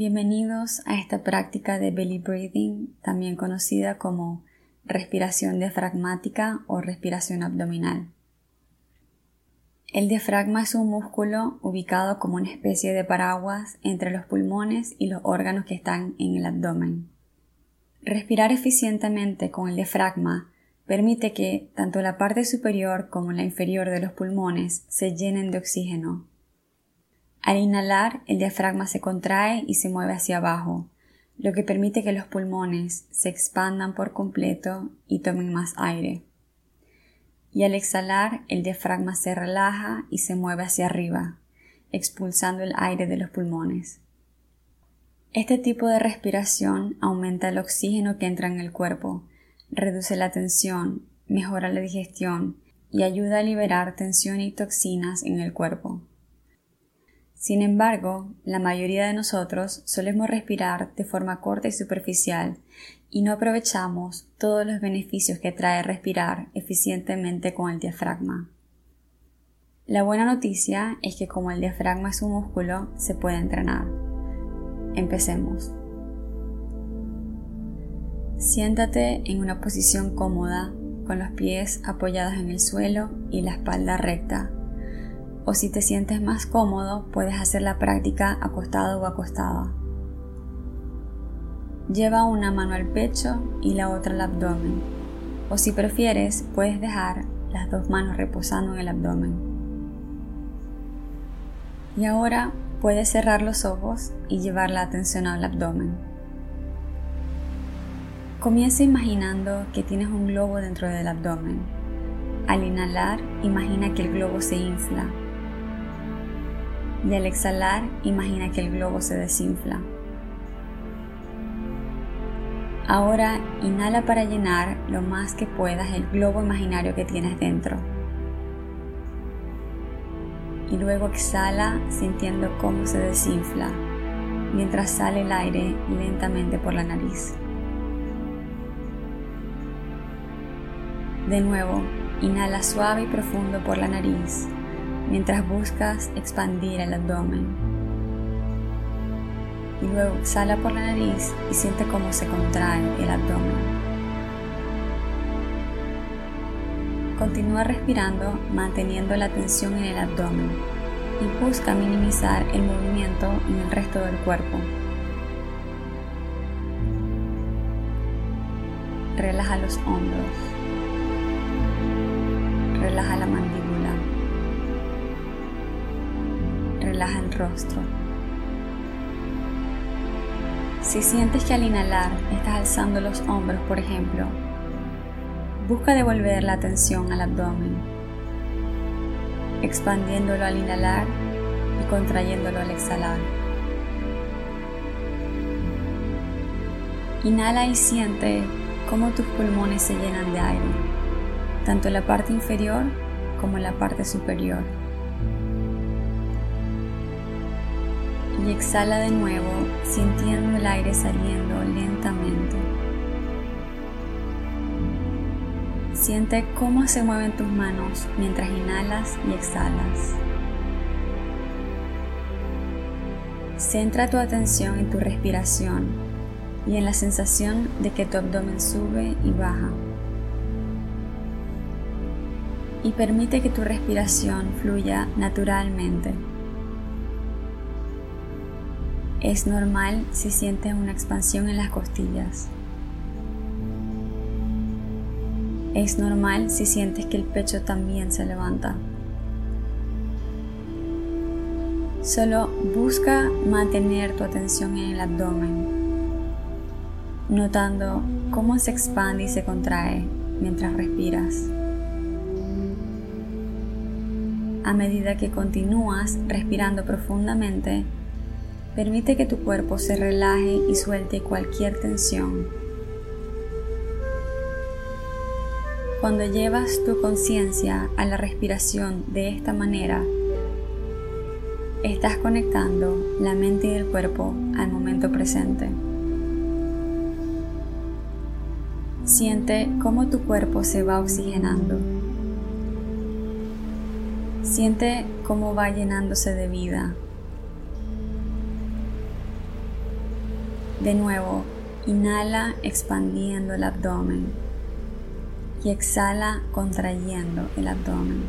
Bienvenidos a esta práctica de belly breathing, también conocida como respiración diafragmática o respiración abdominal. El diafragma es un músculo ubicado como una especie de paraguas entre los pulmones y los órganos que están en el abdomen. Respirar eficientemente con el diafragma permite que tanto la parte superior como la inferior de los pulmones se llenen de oxígeno. Al inhalar, el diafragma se contrae y se mueve hacia abajo, lo que permite que los pulmones se expandan por completo y tomen más aire. Y al exhalar, el diafragma se relaja y se mueve hacia arriba, expulsando el aire de los pulmones. Este tipo de respiración aumenta el oxígeno que entra en el cuerpo, reduce la tensión, mejora la digestión y ayuda a liberar tensión y toxinas en el cuerpo. Sin embargo, la mayoría de nosotros solemos respirar de forma corta y superficial y no aprovechamos todos los beneficios que trae respirar eficientemente con el diafragma. La buena noticia es que como el diafragma es un músculo, se puede entrenar. Empecemos. Siéntate en una posición cómoda con los pies apoyados en el suelo y la espalda recta o si te sientes más cómodo puedes hacer la práctica acostado o acostada. Lleva una mano al pecho y la otra al abdomen, o si prefieres puedes dejar las dos manos reposando en el abdomen. Y ahora puedes cerrar los ojos y llevar la atención al abdomen. Comienza imaginando que tienes un globo dentro del abdomen. Al inhalar, imagina que el globo se infla y al exhalar imagina que el globo se desinfla. Ahora inhala para llenar lo más que puedas el globo imaginario que tienes dentro. Y luego exhala sintiendo cómo se desinfla mientras sale el aire lentamente por la nariz. De nuevo, inhala suave y profundo por la nariz mientras buscas expandir el abdomen. Y luego exhala por la nariz y siente cómo se contrae el abdomen. Continúa respirando manteniendo la tensión en el abdomen y busca minimizar el movimiento en el resto del cuerpo. Relaja los hombros. Relaja la mandíbula. El rostro. Si sientes que al inhalar estás alzando los hombros, por ejemplo, busca devolver la atención al abdomen, expandiéndolo al inhalar y contrayéndolo al exhalar. Inhala y siente cómo tus pulmones se llenan de aire, tanto en la parte inferior como en la parte superior. Exhala de nuevo sintiendo el aire saliendo lentamente. Siente cómo se mueven tus manos mientras inhalas y exhalas. Centra tu atención en tu respiración y en la sensación de que tu abdomen sube y baja. Y permite que tu respiración fluya naturalmente. Es normal si sientes una expansión en las costillas. Es normal si sientes que el pecho también se levanta. Solo busca mantener tu atención en el abdomen, notando cómo se expande y se contrae mientras respiras. A medida que continúas respirando profundamente, Permite que tu cuerpo se relaje y suelte cualquier tensión. Cuando llevas tu conciencia a la respiración de esta manera, estás conectando la mente y el cuerpo al momento presente. Siente cómo tu cuerpo se va oxigenando. Siente cómo va llenándose de vida De nuevo, inhala expandiendo el abdomen y exhala contrayendo el abdomen.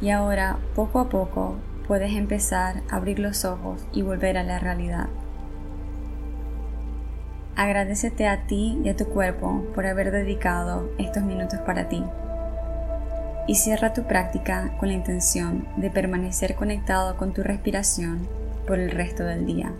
Y ahora, poco a poco, puedes empezar a abrir los ojos y volver a la realidad. Agradecete a ti y a tu cuerpo por haber dedicado estos minutos para ti. Y cierra tu práctica con la intención de permanecer conectado con tu respiración por el resto del día.